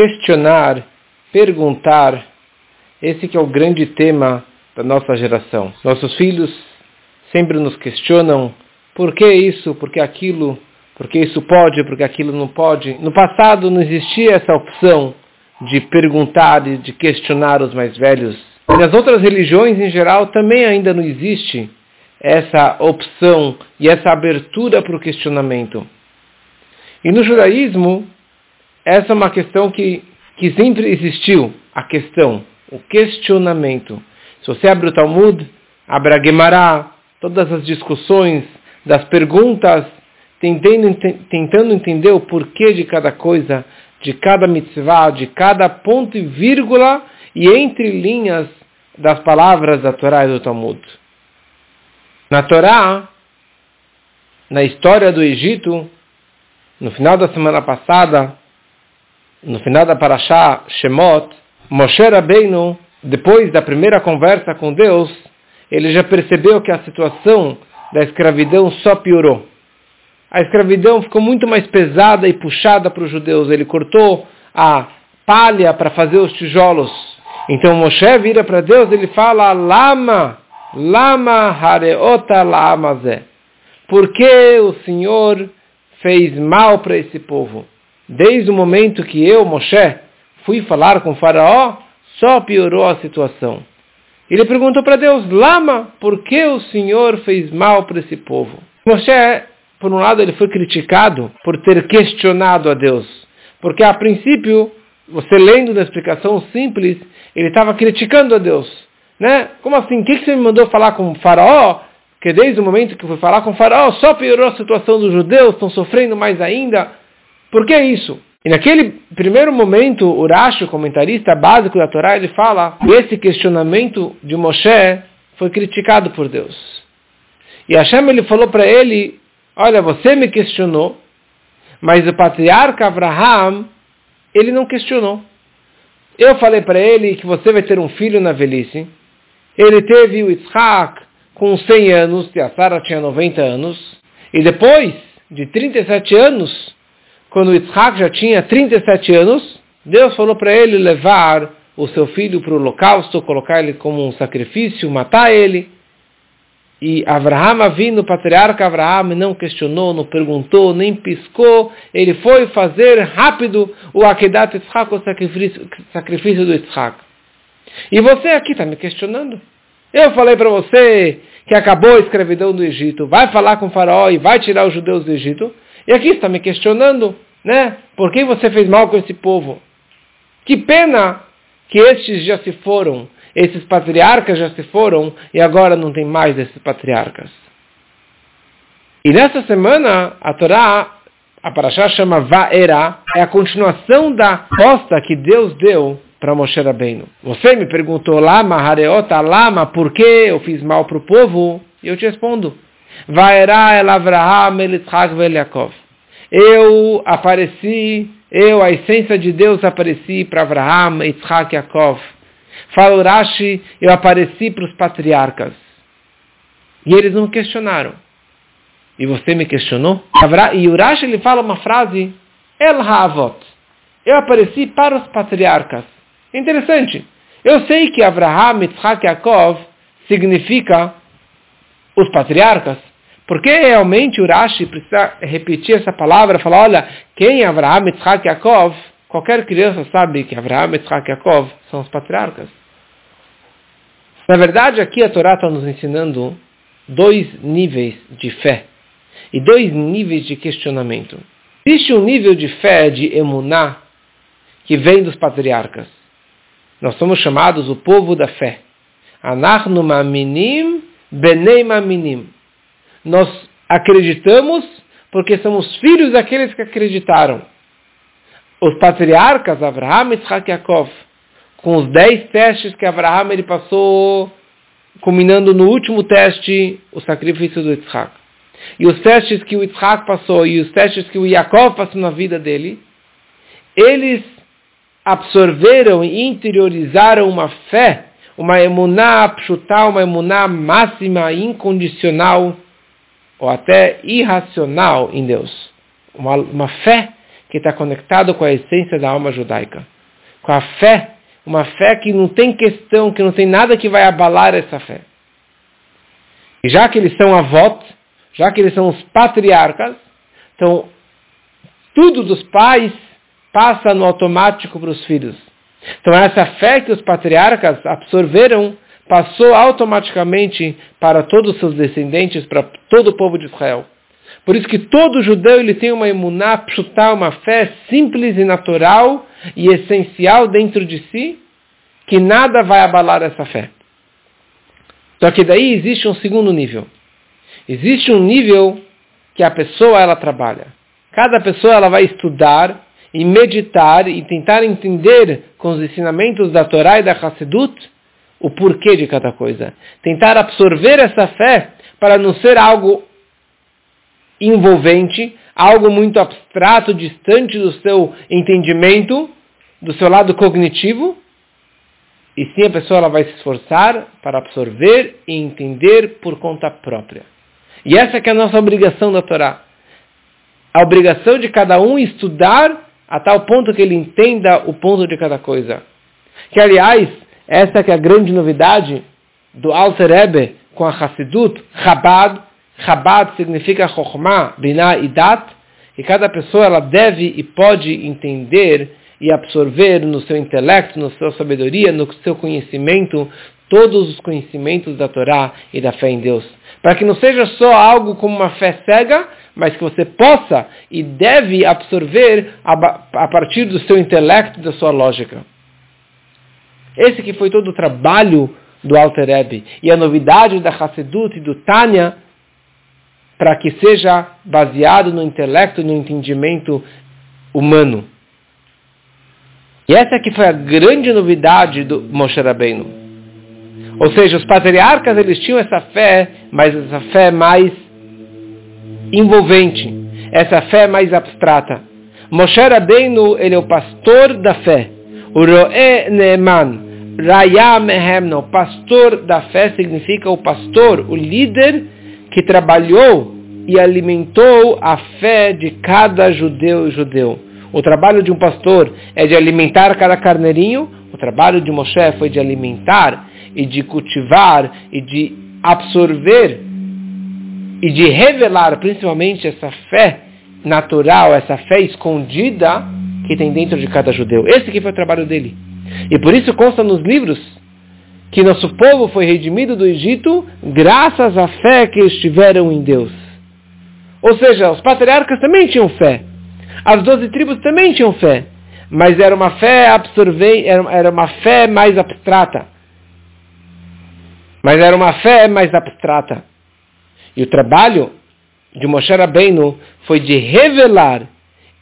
Questionar, perguntar, esse que é o grande tema da nossa geração. Nossos filhos sempre nos questionam por que isso, por que aquilo, por que isso pode, por que aquilo não pode. No passado não existia essa opção de perguntar e de questionar os mais velhos. E nas outras religiões em geral também ainda não existe essa opção e essa abertura para o questionamento. E no judaísmo, essa é uma questão que, que sempre existiu, a questão, o questionamento. Se você abre o Talmud, abre a Gemara, todas as discussões das perguntas, tentando, tentando entender o porquê de cada coisa, de cada mitzvah, de cada ponto e vírgula e entre linhas das palavras da Torá e do Talmud. Na Torá, na história do Egito, no final da semana passada, no final da Parashá Shemot, Moshe Rabbeinu, depois da primeira conversa com Deus, ele já percebeu que a situação da escravidão só piorou. A escravidão ficou muito mais pesada e puxada para os judeus. Ele cortou a palha para fazer os tijolos. Então Moshe vira para Deus e ele fala, Lama, Lama hareota lamazé. Por que o Senhor fez mal para esse povo? Desde o momento que eu, Moshe, fui falar com faraó, só piorou a situação. Ele perguntou para Deus, Lama, por que o Senhor fez mal para esse povo? Moshe, por um lado, ele foi criticado por ter questionado a Deus. Porque a princípio, você lendo na explicação simples, ele estava criticando a Deus. Né? Como assim? O que, que você me mandou falar com o faraó? Que desde o momento que eu fui falar com o faraó, só piorou a situação dos judeus, estão sofrendo mais ainda. Por que isso? E naquele primeiro momento, o Rashi, o comentarista básico da Torá, ele fala que esse questionamento de Moshe foi criticado por Deus. E Hashem ele falou para ele, olha, você me questionou, mas o patriarca Abraham, ele não questionou. Eu falei para ele que você vai ter um filho na velhice. Ele teve o Isaac com 100 anos, e a Sara tinha 90 anos. E depois de 37 anos, quando Isaac já tinha 37 anos, Deus falou para ele levar o seu filho para o holocausto, colocar ele como um sacrifício, matar ele. E Abraham vindo, o patriarca Abraham, não questionou, não perguntou, nem piscou. Ele foi fazer rápido o Akedat Yitzhak, o sacrifício, sacrifício do Yitzhak. E você aqui está me questionando. Eu falei para você que acabou a escravidão do Egito, vai falar com o faraó e vai tirar os judeus do Egito. E aqui está me questionando, né? Por que você fez mal com esse povo? Que pena que estes já se foram, esses patriarcas já se foram e agora não tem mais esses patriarcas. E nessa semana, a Torá, a Parashá chama Vaera, é a continuação da posta que Deus deu para Moshe Rabbeinu. Você me perguntou, Lama, Hareota, Lama, por que eu fiz mal para o povo? E eu te respondo, Vaera el Avraham el Yitzhak vel Yaakov. Eu apareci, eu, a essência de Deus, apareci para Avraham, Yitzhak Yaakov. Fala Rashi, eu apareci para os patriarcas. E eles não questionaram. E você me questionou? E o Rashi ele fala uma frase, El Havot. Eu apareci para os patriarcas. Interessante. Eu sei que Abraham, Yitzhak Yaakov significa os patriarcas, por que realmente o Rashi precisa repetir essa palavra, falar, olha, quem é Abraham, Yitzhak Yaakov, qualquer criança sabe que Abraham, Yitzhak Yaakov são os patriarcas. Na verdade, aqui a Torá está nos ensinando dois níveis de fé e dois níveis de questionamento. Existe um nível de fé, de emuná, que vem dos patriarcas. Nós somos chamados o povo da fé. Anachnu maminim benei maminim. Nós acreditamos porque somos filhos daqueles que acreditaram. Os patriarcas, Abraham, Isaac e Yaakov, com os dez testes que Abraham ele passou, culminando no último teste, o sacrifício do Isaac. E os testes que o Isaac passou e os testes que o Yaakov passou na vida dele, eles absorveram e interiorizaram uma fé, uma emuná pshutal, uma emuná máxima, incondicional, ou até irracional em Deus. Uma, uma fé que está conectado com a essência da alma judaica. Com a fé, uma fé que não tem questão, que não tem nada que vai abalar essa fé. E já que eles são avós, já que eles são os patriarcas, então tudo dos pais passa no automático para os filhos. Então essa fé que os patriarcas absorveram passou automaticamente para todos os seus descendentes, para todo o povo de Israel. Por isso que todo judeu ele tem uma chutar uma fé simples e natural e essencial dentro de si, que nada vai abalar essa fé. Só que daí existe um segundo nível. Existe um nível que a pessoa ela trabalha. Cada pessoa ela vai estudar e meditar e tentar entender com os ensinamentos da Torá e da Hassedut o porquê de cada coisa. Tentar absorver essa fé para não ser algo envolvente, algo muito abstrato, distante do seu entendimento, do seu lado cognitivo, e sim a pessoa ela vai se esforçar para absorver e entender por conta própria. E essa que é a nossa obrigação da Torá. A obrigação de cada um estudar a tal ponto que ele entenda o ponto de cada coisa. Que, aliás, essa que é a grande novidade do Alter Rebbe com a Hassidut, Chabad. Chabad significa Chokhmah, Binah e Dat. E cada pessoa ela deve e pode entender e absorver no seu intelecto, na sua sabedoria, no seu conhecimento, todos os conhecimentos da Torá e da fé em Deus. Para que não seja só algo como uma fé cega, mas que você possa e deve absorver a, partir do seu intelecto e da sua lógica. Esse que foi todo o trabalho do Alter Rebbe. E a novidade da Hassedut e do Tânia, para que seja baseado no intelecto e no entendimento humano. E essa que foi a grande novidade do Moshe Rabbeinu. Ou seja, os patriarcas eles tinham essa fé, mas essa fé mais envolvente, essa fé mais abstrata. Moshe Rabbeinu, ele é o pastor da fé. O Roe Neeman, Raya Mehemno, pastor da fé significa o pastor, o líder que trabalhou e alimentou a fé de cada judeu e judeu. O trabalho de um pastor é de alimentar cada carneirinho, o trabalho de Moshe foi de alimentar e de cultivar e de absorver e de revelar principalmente essa fé natural, essa fé escondida que tem dentro de cada judeu. Esse que foi o trabalho dele. E por isso consta nos livros que nosso povo foi redimido do Egito graças à fé que estiveram em Deus. Ou seja, os patriarcas também tinham fé. As doze tribos também tinham fé. Mas era uma fé absorvente, era uma fé mais abstrata. Mas era uma fé mais abstrata. E o trabalho de Moshe Rabbeinu foi de revelar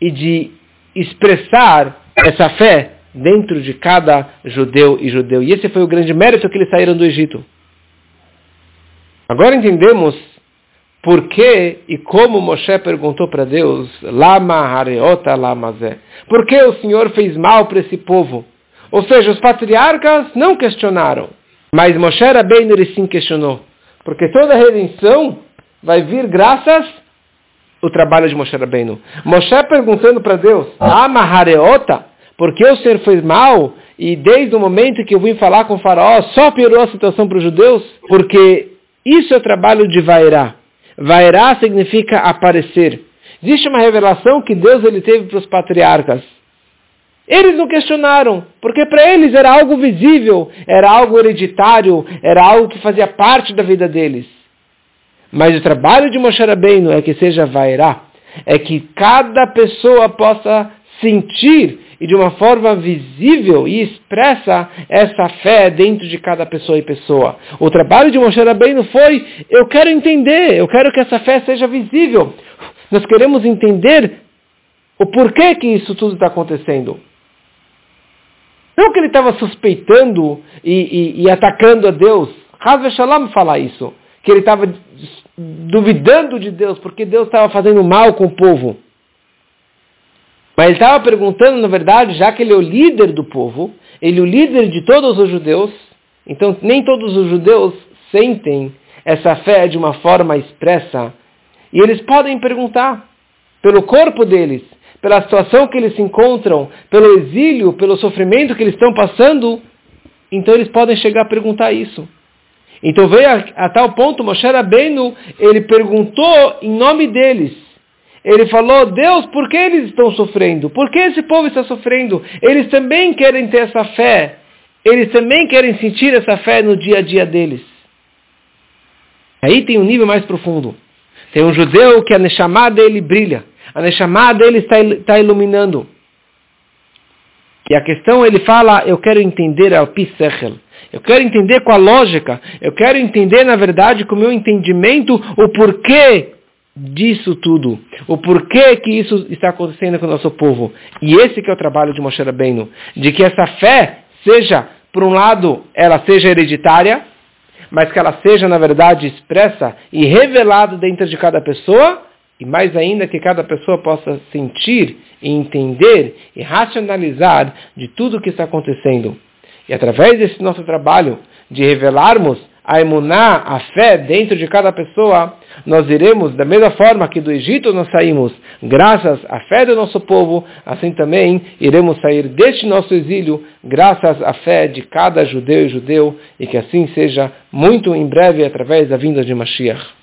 e de expressar essa fé dentro de cada judeu e judeu. E esse foi o grande mérito que eles saíram do Egito. Agora entendemos por que e como Moshe perguntou para Deus, Lama Hareota Lamazé. Por que o Senhor fez mal para esse povo? Ou seja, os patriarcas não questionaram, mas Moshe Rabbeinu ele sim questionou. Porque toda a redenção vai vir graças ao trabalho de Moshe Rabbeinu. Moshe perguntando para Deus, Amahareota, por que o Senhor fez mal? E desde o momento que eu vim falar com o faraó, só piorou a situação para os judeus? Porque isso é o trabalho de Vairá. Vairá significa aparecer. Existe uma revelação que Deus ele teve para os patriarcas. Eles não questionaram, porque para eles era algo visível, era algo hereditário, era algo que fazia parte da vida deles. Mas o trabalho de Moshe Rabbeinu é que seja vairá, é que cada pessoa possa sentir e de uma forma visível e expressa essa fé dentro de cada pessoa e pessoa. O trabalho de Moshe Rabbeinu foi, eu quero entender, eu quero que essa fé seja visível. Nós queremos entender o porquê que isso tudo está acontecendo. Não que ele estava suspeitando e, e, e, atacando a Deus. Hazve Shalom fala isso. Que ele estava duvidando de Deus, porque Deus estava fazendo mal com o povo. Mas ele estava perguntando, na verdade, já que ele é o líder do povo, ele é o líder de todos os judeus, então nem todos os judeus sentem essa fé de uma forma expressa. E eles podem perguntar pelo corpo deles, pela situação que eles se encontram, pelo exílio, pelo sofrimento que eles estão passando, então eles podem chegar a perguntar isso. Então veio a, a tal ponto, Moshe Rabbeinu, ele perguntou em nome deles. Ele falou, Deus, por que eles estão sofrendo? Por que esse povo está sofrendo? Eles também querem ter essa fé. Eles também querem sentir essa fé no dia a dia deles. Aí tem um nível mais profundo. Tem um judeu que a Neshama dele brilha. A Neshama dele está, está iluminando. E a questão, ele fala, eu quero entender a Pisechel. Eu quero entender com a lógica. Eu quero entender, na verdade, com o meu entendimento, o porquê disso tudo. O porquê que isso está acontecendo com o nosso povo. E esse que é o trabalho de Moshe Rabbeinu. De que essa fé seja, por um lado, ela seja hereditária, mas que ela seja, na verdade, expressa e revelada dentro de cada pessoa, e mais ainda que cada pessoa possa sentir e entender e racionalizar de tudo o que está acontecendo. E através desse nosso trabalho de revelarmos a emuná, a fé dentro de cada pessoa, nós iremos, da mesma forma que do Egito nós saímos, graças à fé do nosso povo, assim também iremos sair deste nosso exílio, graças à fé de cada judeu e judeu, e que assim seja muito em breve através da vinda de Mashiach.